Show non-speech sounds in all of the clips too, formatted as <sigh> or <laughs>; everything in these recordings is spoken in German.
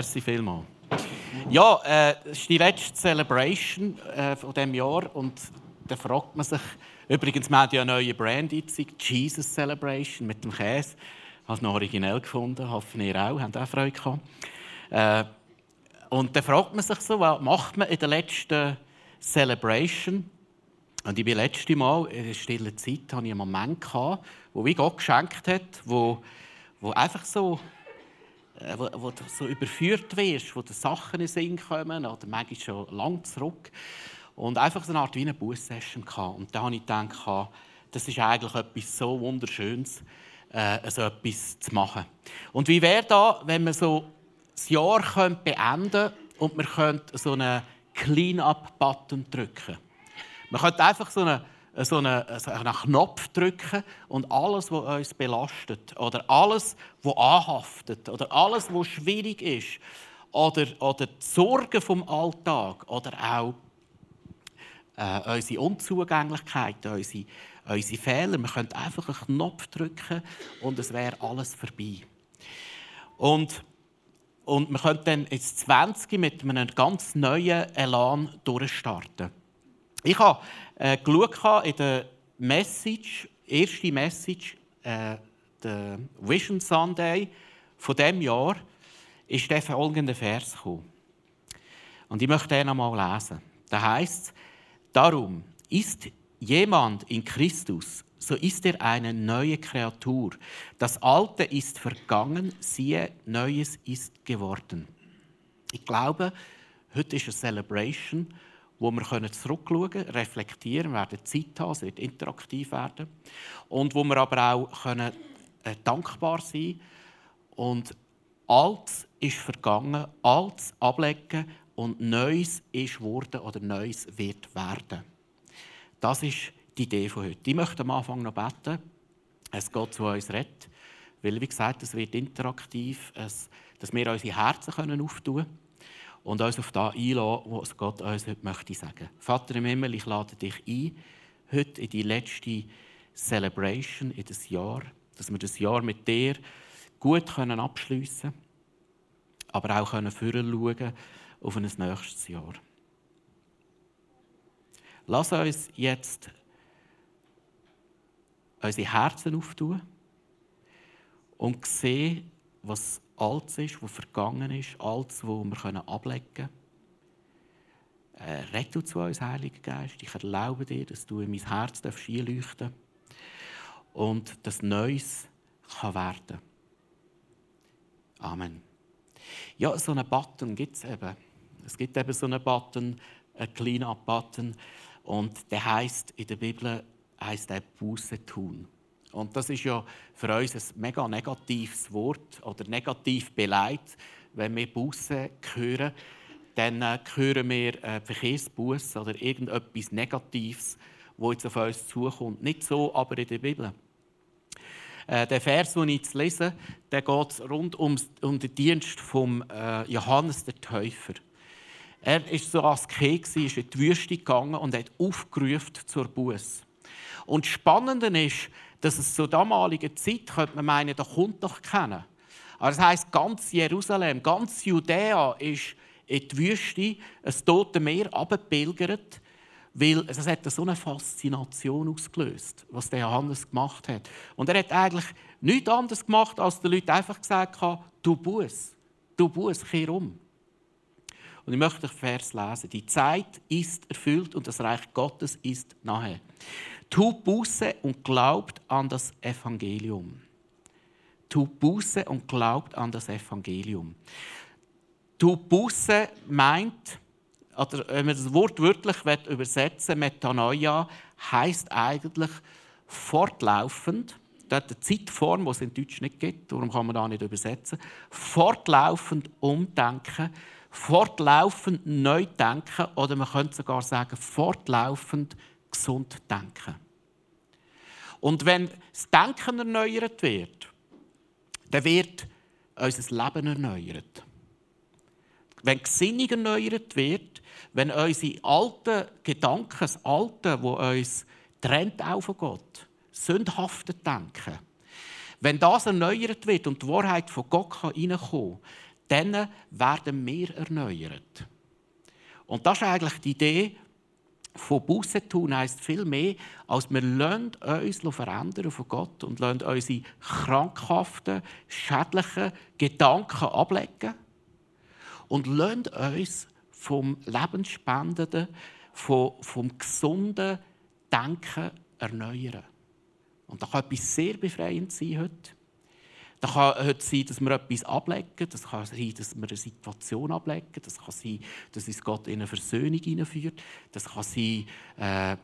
Merci vielmals. Ja, äh, das ist die letzte Celebration äh, von diesem Jahr und da fragt man sich, übrigens, wir haben ja eine neue Brand Jesus Celebration mit dem Käse. Ich habe es noch originell gefunden, hoffen ihr auch, habt auch Freude gehabt. Äh, und da fragt man sich so, was macht man in der letzten Celebration? Und ich bin letzte Mal in der stillen Zeit hatte ich einen Moment gehabt, wo wie Gott geschenkt hat, wo, wo einfach so, wo, wo du so überführt wirst, wo die Sachen in den Sinn kommen oder manchmal schon lang zurück. Und einfach so eine Art wie eine Bussession. Und da habe ich gedacht, das ist eigentlich etwas so Wunderschönes, äh, so etwas zu machen. Und wie wäre da, wenn wir so das Jahr beenden könnte und wir könnten so einen Clean-up-Button drücken? Man könnte einfach so einen, so einen, so einen Knopf drücken und alles, was uns belastet oder alles, was anhaftet oder alles, was schwierig ist oder, oder die Sorgen vom Alltag oder auch äh, unsere Unzugänglichkeit, unsere, unsere Fehler. Man könnte einfach einen Knopf drücken und es wäre alles vorbei. Und, und man könnte dann ins 20 mit einem ganz neuen Elan durchstarten. Ich habe äh, geschaut in der Message, erste Message, äh, der Vision Sunday von diesem Jahr, ist der folgende Vers gekommen. Und ich möchte den einmal lesen. Da heißt Darum ist jemand in Christus, so ist er eine neue Kreatur. Das Alte ist vergangen, siehe, Neues ist geworden. Ich glaube, heute ist eine Celebration wo wir zurückschauen können, reflektieren, wir werden Zeit haben, es wird interaktiv werden. Und wo wir aber auch können, äh, dankbar sein und Altes ist vergangen, Altes ablegen und Neues ist geworden oder Neues wird werden. Das ist die Idee von heute. Ich möchte am Anfang noch beten, es Gott zu uns redet, weil, wie gesagt, es wird interaktiv, es, dass wir unsere Herzen auftun können und uns auf das einladen, was Gott uns heute möchte sagen. Vater im Himmel, ich lade dich ein, heute in die letzte Celebration, in das Jahr, dass wir das Jahr mit dir gut abschliessen können, aber auch können schauen auf ein nächstes Jahr. Lass uns jetzt unsere Herzen auftun und sehen, was Altes ist, was vergangen ist, Altes, was wir ablegen können. Äh, du zu uns, Heiliger Geist. Ich erlaube dir, dass du in mein Herz einleuchten und das Neues kann werden Amen. Ja, so einen Button gibt es eben. Es gibt eben so einen Button, einen kleinen Button, und der heißt in der Bibel heißt der Buße tun. Und das ist ja für uns ein mega negatives Wort oder negativ beleidigt. Wenn wir Busse hören, dann äh, hören wir äh, Verkehrsbus oder irgendetwas Negatives, wo jetzt auf uns zukommt. Nicht so, aber in der Bibel. Äh, der Vers, den ich jetzt lese, der geht rund um, den Dienst von äh, Johannes der Täufer. Er war so Asket, ist in die Wüste gegangen und hat aufgerufen zur Buße. Und das Spannende ist, dass es zur damaligen Zeit, könnte man meinen, da kommt doch keiner. Aber das heisst, ganz Jerusalem, ganz Judäa ist in die Wüste, ein Tote Meer, abgepilgert, weil es hat so eine Faszination ausgelöst, was der Johannes gemacht hat. Und er hat eigentlich nichts anderes gemacht, als den Leuten einfach gesagt hat, du Buß, du Buß, kehr um. Und ich möchte den Vers lesen. Die Zeit ist erfüllt und das Reich Gottes ist nahe. Tut Buße und glaubt an das Evangelium. Tut Buße und glaubt an das Evangelium. Tut Buße meint, oder wenn man das Wort wörtlich übersetzen Metanoia, heißt eigentlich fortlaufend. Das ist eine Zeitform, die es in Deutsch nicht gibt, darum kann man da nicht übersetzen. Fortlaufend umdenken, fortlaufend neu denken oder man könnte sogar sagen, fortlaufend gesund denken. Und wenn das Denken erneuert wird, dann wird unser Leben erneuert. Wenn die Gesinnung erneuert wird, wenn unsere alten Gedanken, das Alte, wo uns trennt auch von Gott, sündhafte Denken, wenn das erneuert wird und die Wahrheit von Gott reinkommen kann, dann werden wir erneuert. Und das ist eigentlich die Idee von Buße tun heisst viel mehr, als wir uns verändern von Gott und unsere krankhaften, schädlichen Gedanken ablegen und lassen uns vom lebensspendenden, vom, vom gesunden Denken erneuern. Und das kann etwas sehr befreiend sein heute. Das kann heute sein, dass wir etwas ablegen. Das kann sein, dass wir eine Situation ablegen. Das kann sein, dass uns Gott in eine Versöhnung hineinführt. Das kann sein, äh,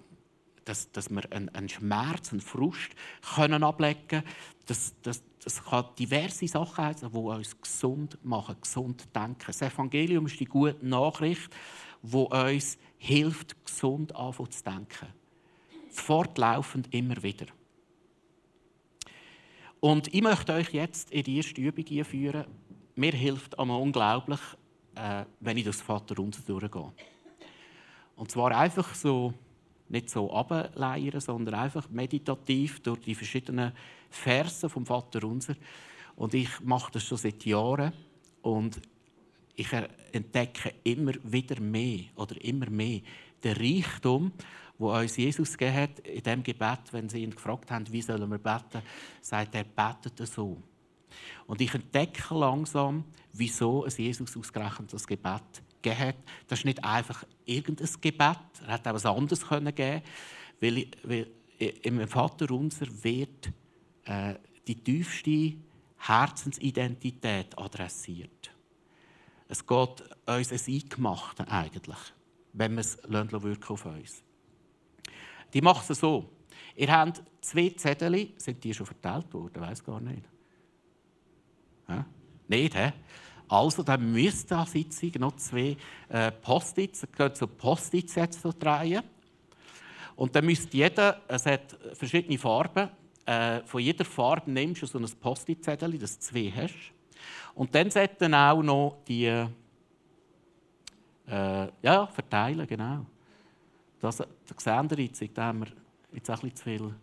dass, dass wir einen, einen Schmerz, einen Frust können ablegen können. Das, das, das kann diverse Sachen sein, die uns gesund machen, gesund denken. Das Evangelium ist die gute Nachricht, die uns hilft, gesund anfangen zu denken. Fortlaufend immer wieder. Und ich möchte euch jetzt in die erste Übung einführen. Mir hilft einmal unglaublich, äh, wenn ich das Vater unser durchgehe. Und zwar einfach so, nicht so ableiern, sondern einfach meditativ durch die verschiedenen Versen vom Vater unser. Und ich mache das schon seit Jahren und ich entdecke immer wieder mehr oder immer mehr den Reichtum wo uns Jesus gegeben hat, in dem Gebet, wenn sie ihn gefragt haben, wie sollen wir beten, sagt er, betet so. Und ich entdecke langsam, wieso es Jesus ausgerechnet das Gebet gegeben hat. Das ist nicht einfach irgendein Gebet, er hätte auch etwas anderes können geben weil, weil im Vater unser wird äh, die tiefste Herzensidentität adressiert. Es geht uns ein Eingemachte eigentlich, wenn wir es wirken auf uns. Die macht es so. Ihr habt zwei Zettel, sind die schon verteilt worden? Weiß gar nicht. Ja? Nicht, hä? Also, dann müsst ihr Sitzung noch zwei äh, Post-its, so Post-its drehen. Und dann müsst jeder, es hat verschiedene Farben, äh, von jeder Farbe nimmst du so ein Post-it-Zettel, das du zwei hast. Und dann sollten auch noch die, äh, ja, verteilen, genau. Das, das seht ihr jetzt, da wir jetzt ein bisschen zu viel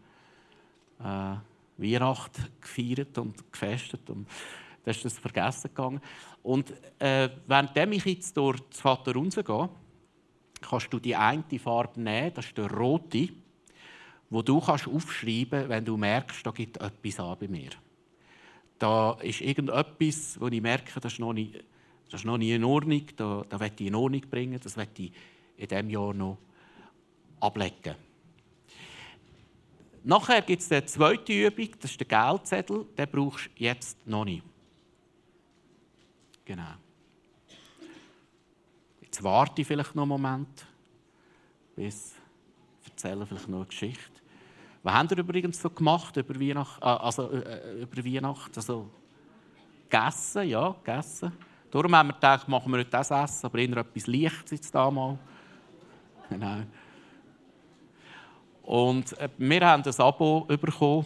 äh, Weihnachten gefeiert und gefestet. Und da ist das vergessen gegangen. Und äh, während ich jetzt durch das Vater gehe, kannst du die eine Farbe nehmen, das ist der rote, wo du kannst aufschreiben kannst, wenn du merkst, da gibt etwas an bei mir. Da ist irgendetwas, wo ich merke, das ist noch nicht, das ist noch nicht in Ordnung, da, da ich in Ordnung bringen, das will ich in diesem Jahr noch ablegen. Nachher gibt es die zweite Übung, das ist der Geldzettel, den brauchst du jetzt noch nicht. Genau. Jetzt warte ich vielleicht noch einen Moment, bis erzähle vielleicht noch eine Geschichte. Was haben wir übrigens so gemacht über Weihnachten? Ah, also, äh, äh, über Weihnachten? Also, gegessen, ja, gegessen. Darum haben wir gedacht, machen wir nicht das Essen, aber eher etwas Lichtes jetzt da mal. Genau. Und äh, wir haben ein Abo bekommen.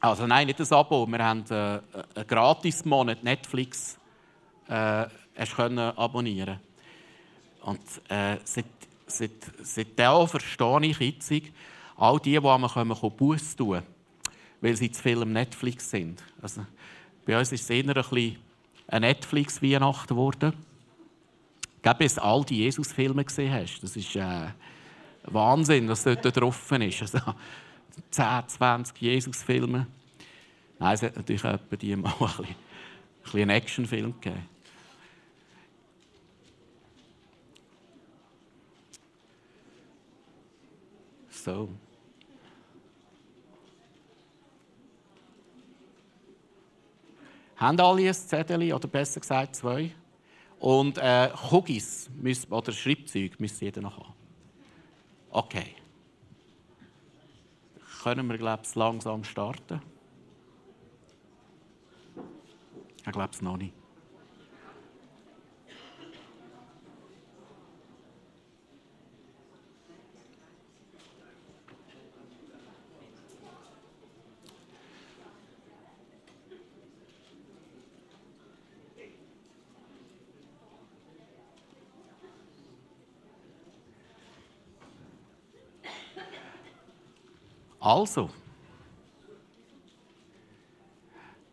Also nein, nicht ein Abo. Wir haben äh, einen Gratis-Monat Netflix äh, können abonnieren. Und äh, seit, seit, seitdem verstehe ich jetzt, all die, die einmal kommen, Buß tun, weil sie zu viel am Netflix sind. Also, bei uns ist es eher ein bisschen eine Netflix-Weihnacht geworden. Glaube, bis all die Jesus-Filme gesehen hast. Das ist... Äh, Wahnsinn, was dort drauf ist. Also 10, 20 Jesus-Filme. Nein, es hat natürlich bei die mal <laughs> ein bisschen, ein bisschen einen Actionfilm gegeben. So. Haben alle ein Zettel, oder besser gesagt zwei? Und äh, Cookies oder Schreibzeug müsste jeder noch haben. Okay. Können wir, glaube ich, langsam starten? Ich glaube es noch nicht. Also,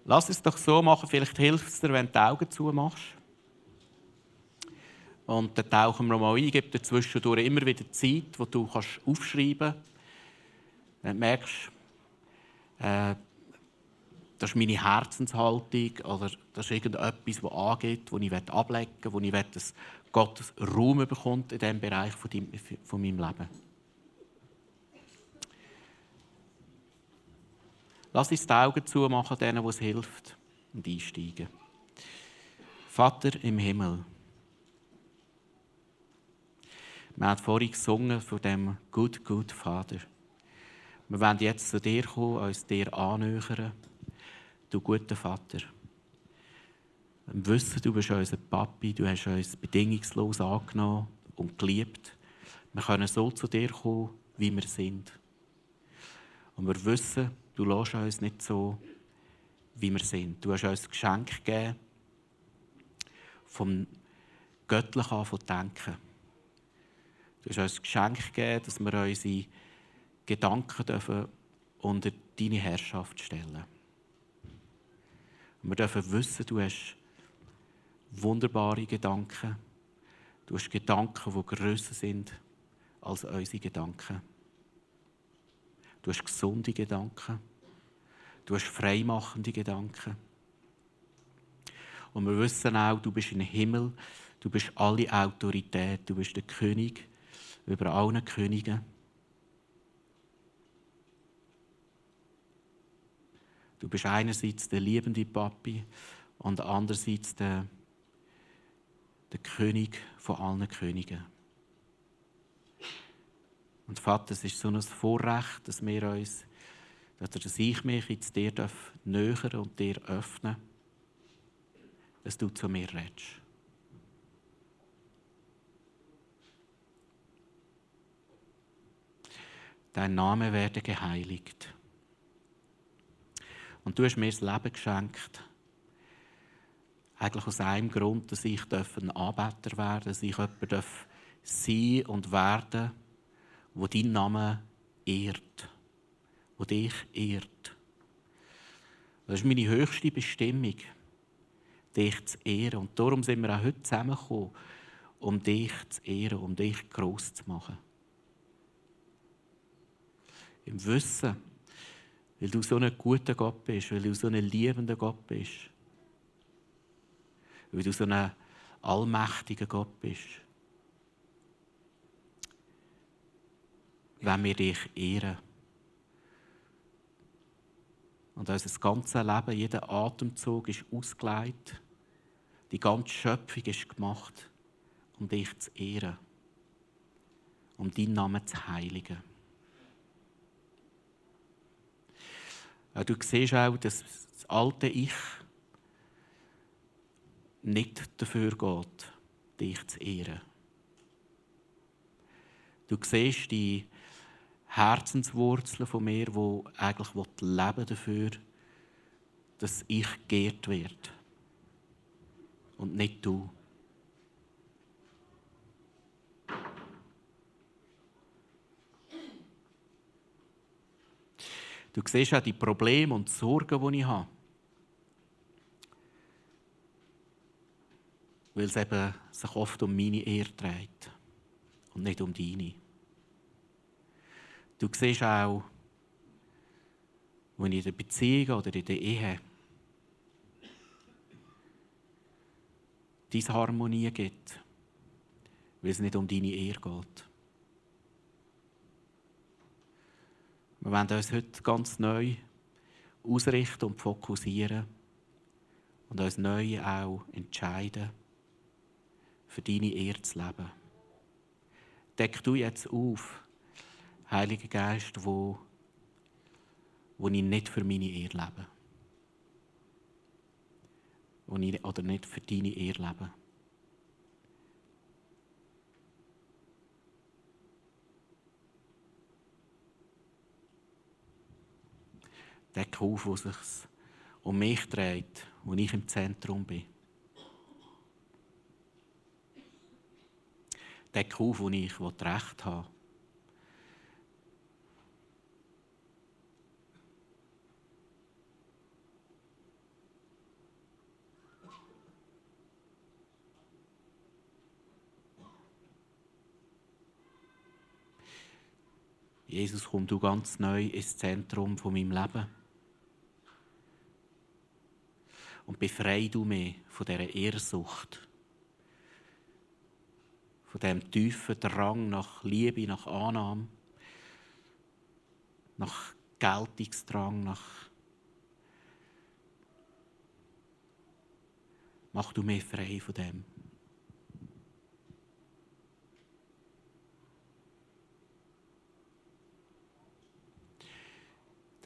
Lass es doch so machen, vielleicht hilft es dir, wenn du die Augen zumachst. Und dann tauchen wir mal ein, gebe dir zwischendurch immer wieder Zeit, wo du kannst aufschreiben kannst. Wenn du merkst, äh, das ist meine Herzenshaltung oder das ist irgendetwas, das angeht, das ich ablegen will, wo ich will, dass Gott Raum bekommt in diesem Bereich von meinem Leben. Lass uns die Augen zumachen, denen, es hilft, und einsteigen. Vater im Himmel. Wir haben vorhin gesungen von dem Good, Good Vater. Wir wollen jetzt zu dir kommen, uns dir annähern du guter Vater. Wir wissen, du bist unser Papi, du hast uns bedingungslos angenommen und geliebt. Wir können so zu dir kommen, wie wir sind. Und wir wissen, du lässt uns nicht so, wie wir sind. Du hast uns ein Geschenk gegeben, vom Göttlichen an von denken. Du hast uns ein Geschenk gegeben, dass wir unsere Gedanken dürfen unter deine Herrschaft stellen dürfen. Wir dürfen wissen, du hast wunderbare Gedanken. Du hast Gedanken, die grösser sind als unsere Gedanken. Du hast gesunde Gedanken. Du hast freimachende Gedanken. Und wir wissen auch, du bist im Himmel, du bist alle Autorität, du bist der König über alle Könige. Du bist einerseits der liebende Papi und andererseits der, der König von allen Königen. Und Vater, es ist so ein Vorrecht, dass wir uns, dass ich mich jetzt dir nähern und dir öffnen dass du zu mir redest. Dein Name werde geheiligt. Und du hast mir das Leben geschenkt. Eigentlich aus einem Grund, dass ich ein Anbeter werden darf, dass ich jemand sein und werden wo dein Name ehrt, wo dich ehrt. Das ist meine höchste Bestimmung, dich zu ehren. Und darum sind wir auch heute zusammengekommen, um dich zu ehren, um dich groß zu machen. Im Wissen, weil du so ein guter Gott bist, weil du so ein liebender Gott bist. Weil du so ein allmächtiger Gott bist. Wenn wir dich ehren. Und unser ganzes Leben, jeder Atemzug ist ausgelegt. Die ganze Schöpfung ist gemacht, um dich zu ehren. Um deinen Namen zu heiligen. Du siehst auch, dass das alte Ich nicht dafür geht, dich zu ehren. Du siehst die Herzenswurzeln von mir, die eigentlich leben dafür, dass ich geehrt werde. Und nicht du. Du siehst auch die Probleme und Sorgen, die ich habe. Weil es eben sich oft um meine Ehre dreht und nicht um deine. Du siehst auch, wenn in der Beziehung oder in der Ehe diese Harmonie gibt, weil es nicht um deine Ehre geht. Wir wollen uns heute ganz neu ausrichten und fokussieren und uns neu auch entscheiden, für deine Ehre zu leben. Deck du jetzt auf, Heiliger Geist, wo, wo ich nicht für meine Ehre lebe. Wo ich, oder nicht für deine Ehre lebe. Deck auf, wo es sich um mich dreht, wo ich im Zentrum bin. Deck auf, wo ich Recht habe. Jesus, komm du ganz neu ins Zentrum von meinem Leben. Und befreie du mich von dieser Ehrsucht, von dem tiefen Drang nach Liebe, nach Annahme, nach Geltungsdrang, nach Mach du mich frei von dem.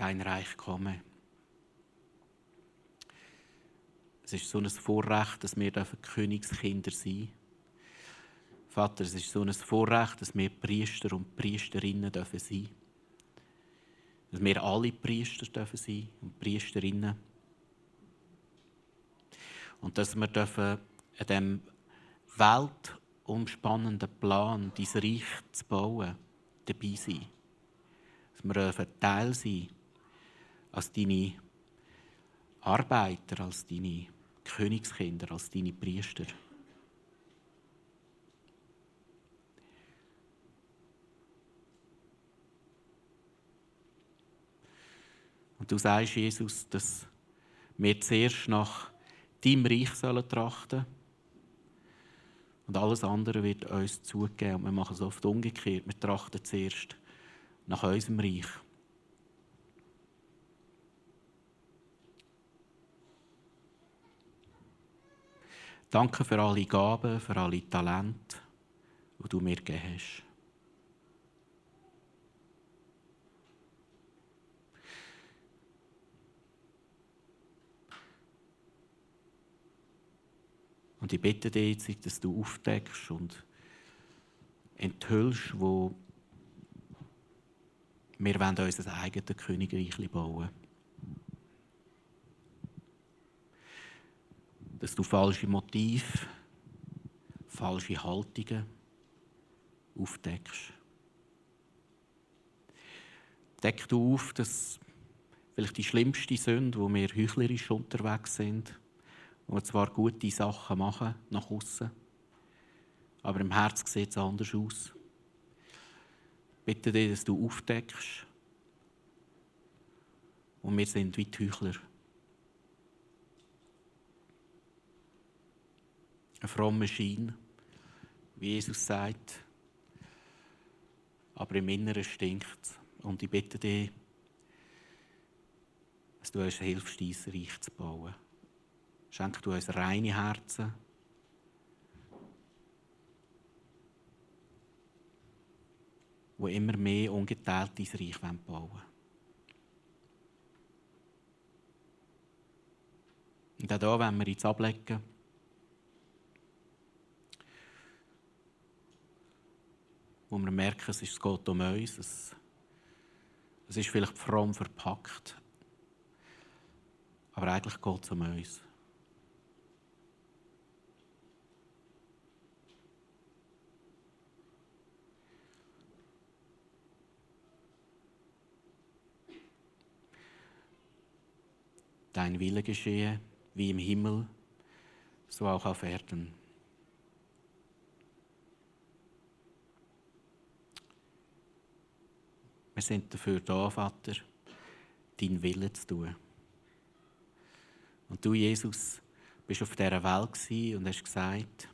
Dein Reich komme. Es ist so ein Vorrecht, dass wir Königskinder sein dürfen. Vater, es ist so ein Vorrecht, dass wir Priester und Priesterinnen dürfen sein Dass wir alle Priester dürfen sein und Priesterinnen. Und dass wir dürfen an diesem weltumspannenden Plan, dein Reich zu bauen, dabei sein. Dass wir dürfen Teil sein als deine Arbeiter, als deine Königskinder, als deine Priester. Und du sagst, Jesus, dass wir zuerst nach deinem Reich sollen trachten und alles andere wird uns zugeben. Und wir machen es oft umgekehrt. Wir trachten zuerst nach unserem Reich. Danke für alle Gaben, für alle Talente, die du mir gegeben hast. Und ich bitte dich dass du aufdeckst und enthüllst, wo wir wollen unser eigenes Königreich bauen dass du falsche Motive, falsche Haltungen aufdeckst. Deck du auf, dass vielleicht die schlimmste Sünde, wo wir heuchlerisch unterwegs sind, wo wir zwar gute Sachen machen nach außen, aber im Herz sieht es anders aus. Bitte dich, dass du aufdeckst. Und wir sind wie die Heuchler. Ein frommer Schein, wie Jesus sagt. Aber im Inneren stinkt es. Und ich bitte dich, dass du uns hilfst, dein Reich zu bauen. Schenk du uns reine Herzen. wo immer mehr ungeteilt dein Reich bauen wollen. Und auch hier wenn wir jetzt ablegen. Wo wir merken, es, geht um uns. Es, es ist vielleicht fromm verpackt. Aber eigentlich geht es um uns. Dein Wille geschehe, wie im Himmel, so auch auf Erden. Wir sind dafür da, Vater, deinen Willen zu tun. Und du, Jesus, bist auf dieser Welt und hast gesagt,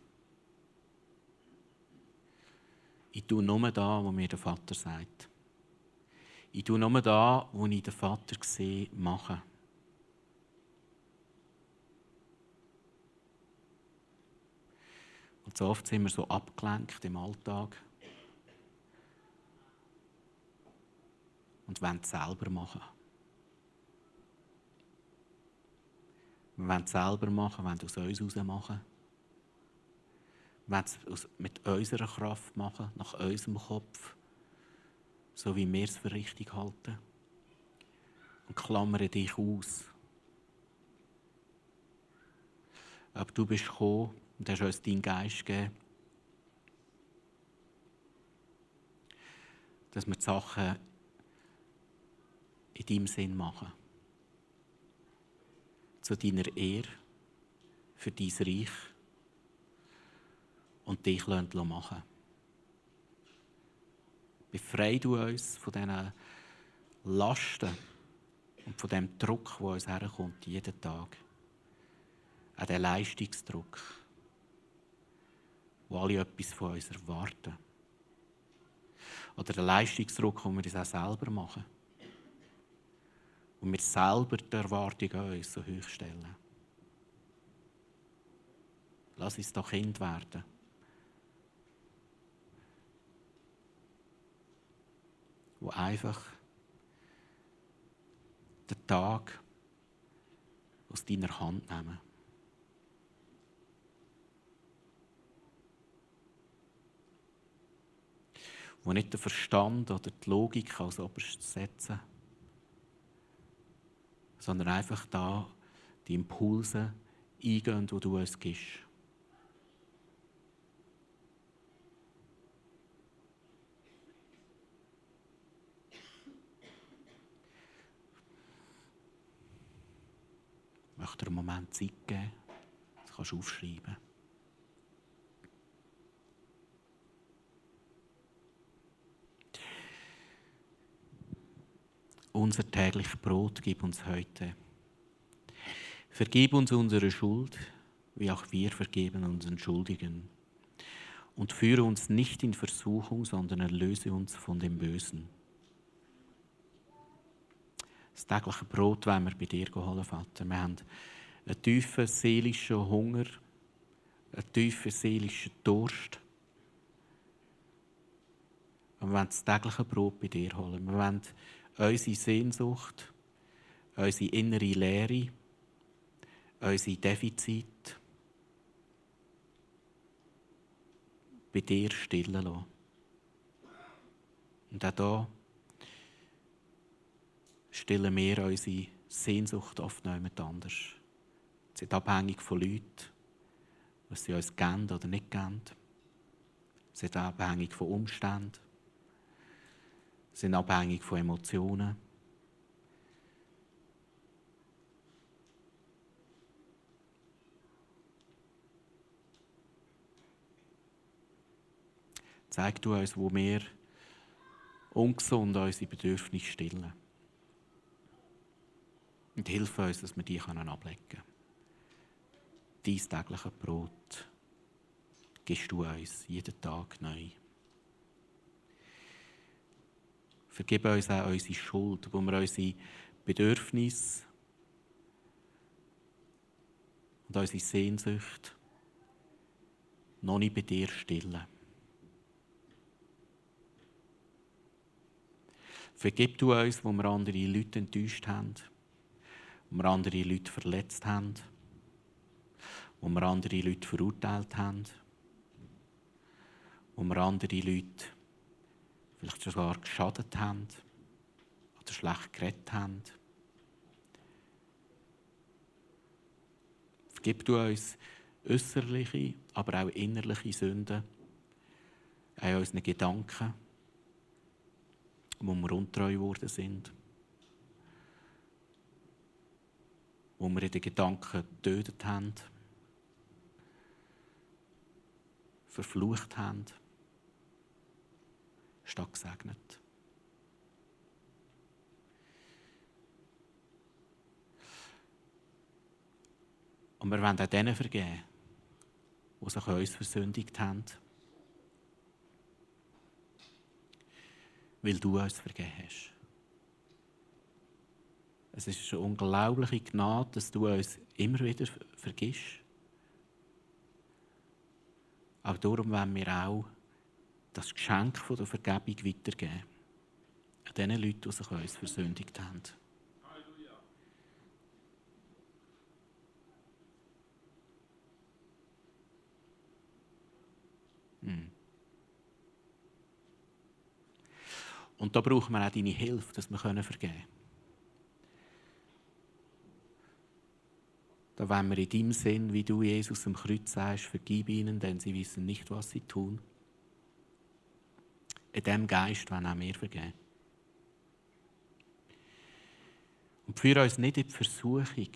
ich tue nur da, wo mir der Vater sagt. Ich tue nur da, wo ich den Vater sehe, machen. Und so oft sind wir so abgelenkt im Alltag. Und wollen es selber machen. Wir wollen es selber machen, wollen es aus uns heraus machen. Wir wollen es mit unserer Kraft machen, nach unserem Kopf, so wie wir es für richtig halten. Und klammere dich aus. Aber du bist gekommen und hast uns deinen Geist gegeben, dass wir die Sachen in deinem Sinn machen. Zu deiner Ehre, für dein Reich und dich machen Befreie du uns von diesen Lasten und von dem Druck, der uns herkommt, jeden Tag. Auch den Leistungsdruck, wo alle etwas von uns erwarten. Oder den Leistungsdruck, den wir uns auch selber machen. Und wir selber die Erwartung an uns so hoch stellen. Lass uns doch Kind werden. Wo einfach den Tag aus deiner Hand nehmen. Wo nicht der Verstand oder die Logik als oberstes setzen, sondern einfach da die Impulse eingehen, die du uns gibst. Ich möchte dir einen Moment Zeit geben. Das kannst du aufschreiben. Unser täglich Brot gib uns heute. Vergib uns unsere Schuld, wie auch wir vergeben unseren Schuldigen. Und führe uns nicht in Versuchung, sondern erlöse uns von dem Bösen. Das tägliche Brot wollen wir bei dir holen, Vater. Wir haben einen tiefen seelischen Hunger, einen tiefen seelischen Durst. Und wir wollen das tägliche Brot bei dir holen. Wir wollen unsere Sehnsucht, unsere innere Leere, unsere Defizite bei dir stillen lassen. Und auch hier stillen wir unsere Sehnsucht oft noch jemand anders. Sie sind abhängig von Leuten, was sie uns geben oder nicht geben. Sie sind abhängig von Umständen. Sind abhängig von Emotionen. Zeig du uns, wo wir ungesund unsere Bedürfnisse stillen. Und hilf uns, dass wir die ablegen können. Dein tägliches Brot gibst du uns jeden Tag neu. Vergib uns auch unsere Schuld, wo wir unsere Bedürfnisse und unsere Sehnsucht noch nicht bei dir stillen. Vergib du uns, wo wir andere Leute enttäuscht haben wo wir andere Leute verletzt haben, wo wir andere Leute verurteilt haben, wo wir andere Leute vielleicht sogar geschadet haben oder schlecht geredet haben. Vergib du uns äußerliche, aber auch innerliche Sünden an unseren Gedanken, wo wir untreu geworden sind. wo wir in den Gedanken getötet haben, verflucht haben, statt gesegnet. Und wir wollen auch denen vergeben, die sich uns versündigt haben, weil du uns vergeben hast. Es ist eine unglaubliche Gnade, dass du uns immer wieder vergisst. Aber darum wollen wir auch das Geschenk der Vergebung weitergeben. An den Leuten, die sich uns versündigt haben. Hm. Und da brauchen wir auch deine Hilfe, dass wir vergeben können. Da wollen wir in deinem Sinn, wie du Jesus am Kreuz sagst, vergib ihnen, denn sie wissen nicht, was sie tun. In diesem Geist wollen auch wir vergeben. Und führe uns nicht in die Versuchung,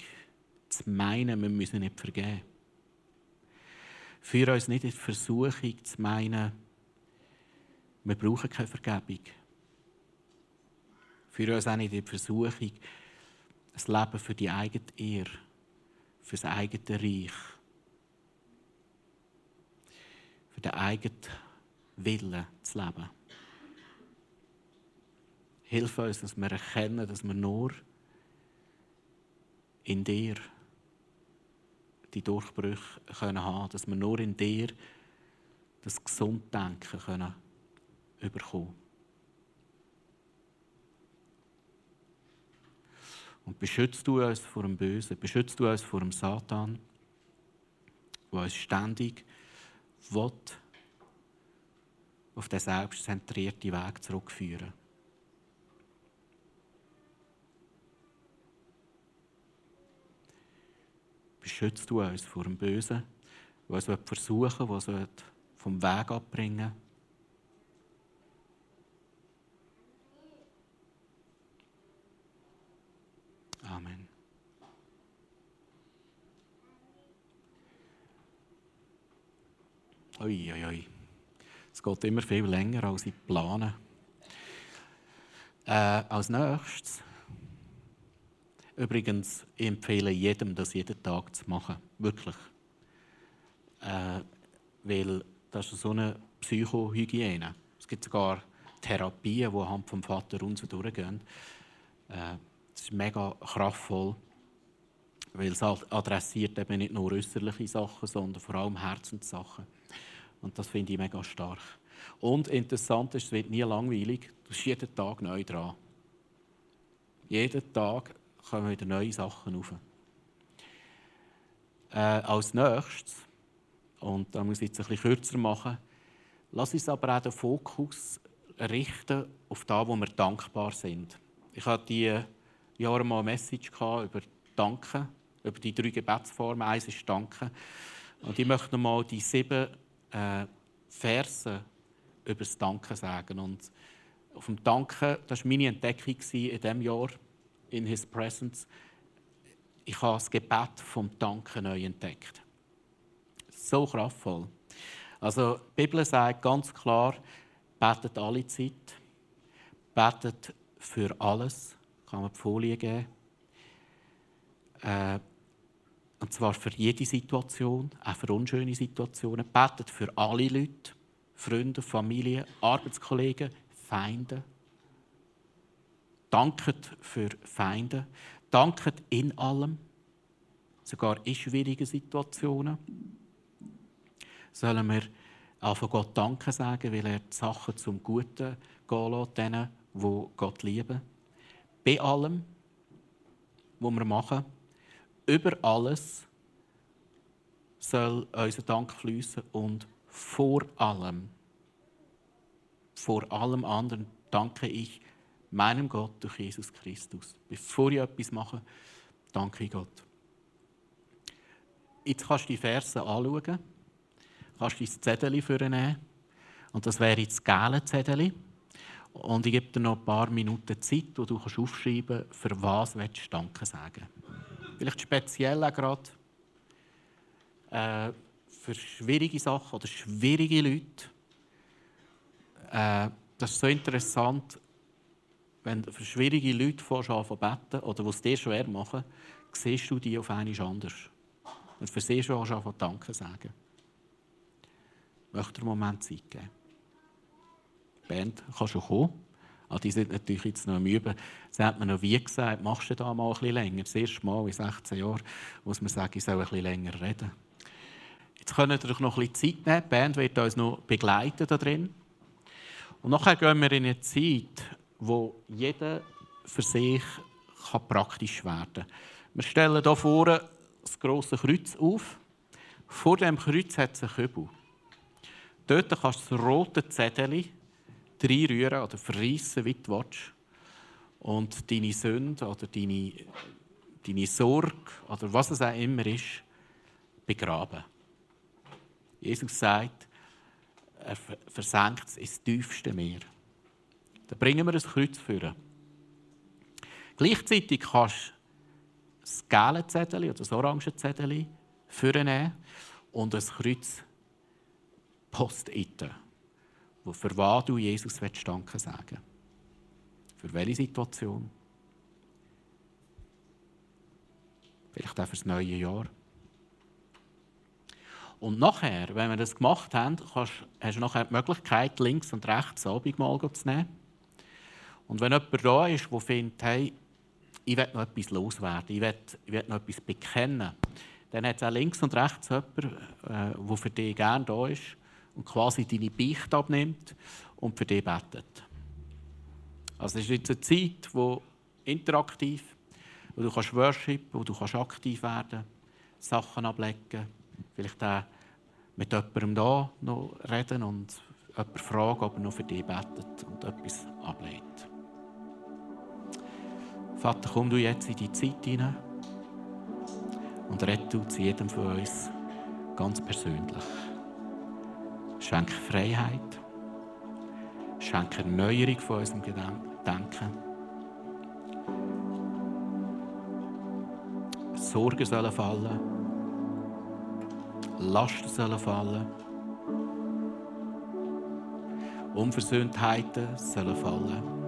zu meinen, wir müssen nicht vergeben. Führe uns nicht in die Versuchung, zu meinen, Wir brauchen keine Vergebung. Für uns auch nicht die Versuchung, ein Leben für die eigene Ehre, für das eigene Reich, für den eigenen Willen zu leben. Hilf uns, dass wir erkennen, dass wir nur in dir die Durchbrüche können haben, dass wir nur in dir das Gesunddenken können überkommen. Und beschützt du uns vor dem Bösen, beschützt du uns vor dem Satan, der uns ständig will, auf den selbstzentrierten Weg zurückführen. Beschützt du uns vor dem Bösen, der uns versuchen der uns vom Weg abbringen. Amen. Ui, ui, ui. Es geht immer viel länger, als ich plane. Äh, als nächstes, übrigens, ich empfehle jedem, das jeden Tag zu machen. Wirklich. Äh, weil das ist so eine Psychohygiene. Es gibt sogar Therapien, die anhand vom Vater unser durchgehen. Äh, das ist mega kraftvoll, weil es adressiert eben nicht nur äußerliche Sachen, sondern vor allem Herzenssachen. Und das finde ich mega stark. Und interessant ist, es wird nie langweilig. Du bist jeden Tag neu dran. Jeden Tag kommen wieder neue Sachen auf. Äh, als nächstes, und da muss ich jetzt ein bisschen kürzer machen, lass uns aber auch den Fokus richten auf das, wo wir dankbar sind. Ich habe die Jahre mal eine Message über Danken, über die drei Gebetsformen. Eins ist Danken. Und ich möchte noch mal die sieben äh, Verse über das Danken sagen. Und auf dem Danken, das war meine Entdeckung in diesem Jahr, in His Presence. Ich habe das Gebet vom Danken neu entdeckt. So kraftvoll. Also, die Bibel sagt ganz klar, betet alle Zeit, betet für alles kann man die Folie geben. Äh, und zwar für jede Situation, auch für unschöne Situationen. Betet für alle Leute, Freunde, Familie, Arbeitskollegen, Feinde. Danket für Feinde. Danket in allem, sogar in schwierigen Situationen. Sollen wir einfach Gott Danke sagen, weil er die Sachen zum Guten gehen lässt, denen, die Gott lieben bei allem, was wir machen, über alles soll unser Dank fließen und vor allem, vor allem anderen danke ich meinem Gott durch Jesus Christus. Bevor ich etwas mache, danke ich Gott. Jetzt kannst du die Verse anschauen, kannst du dein Zettel vornehmen und das wäre jetzt das gelbe Zettel. Und ich gebe dir noch ein paar Minuten Zeit, wo du aufschreiben kannst, für was du Danke sagen Vielleicht speziell auch gerade äh, für schwierige Sachen oder schwierige Leute. Äh, das ist so interessant, wenn für schwierige Leute anfangen beten oder was dir schwer machen, siehst du die auf einmal anders. Und für sie schon anfangen Danke sagen. Ich möchte einen Moment Zeit geben. Band kann schon kommen. Aber die sind natürlich jetzt noch am Üben. Sie hat mir noch wie gesagt, machst du da mal ein bisschen länger? Das erste Mal in 16 Jahren muss man sagen, ich soll ein bisschen länger reden. Jetzt können wir noch ein bisschen Zeit nehmen. Die Band wird uns noch begleiten da drin. Und nachher gehen wir in eine Zeit, wo jeder für sich kann praktisch werden kann. Wir stellen hier vorne das grosse Kreuz auf. Vor dem Kreuz hat es einen Kübel. Dort kannst du das rote Zettel reinrühren oder verreissen, wie du willst. Und deine Sünde oder deine, deine Sorge oder was es auch immer ist, begraben. Jesus sagt, er versenkt es ins tiefste Meer. Dann bringen wir ein Kreuz führen. Gleichzeitig kannst du das gelbe Zettel oder das orange Zettel vornehmen und ein Kreuz post -iten. für was du Jesus Danke sagen Für welche Situation? Vielleicht auch für das neue Jahr. Und nachher, wenn wir das gemacht haben, hast, hast du nachher die Möglichkeit, links und rechts das Abendmahl zu nehmen. Und wenn jemand da ist, der findet, hey, ich will noch etwas loswerden, ich will, ich will noch etwas bekennen, dann hat es auch links und rechts jemanden, äh, der für dich gerne da ist und quasi deine Beichte abnimmt und für dich betet. Also es ist jetzt eine Zeit, wo interaktiv, wo du kannst worship, wo du kannst aktiv werden, Sachen ablegen, vielleicht auch mit jemandem da noch reden und jemanden fragen, ob er noch für dich betet und etwas ablehnt. Vater, komm du jetzt in die Zeit hinein und rette du zu jedem von uns ganz persönlich. Schenke Freiheit, schenke Erneuerung von unserem Denken. Sorgen sollen fallen, Lasten sollen fallen, Unversöhntheiten sollen fallen.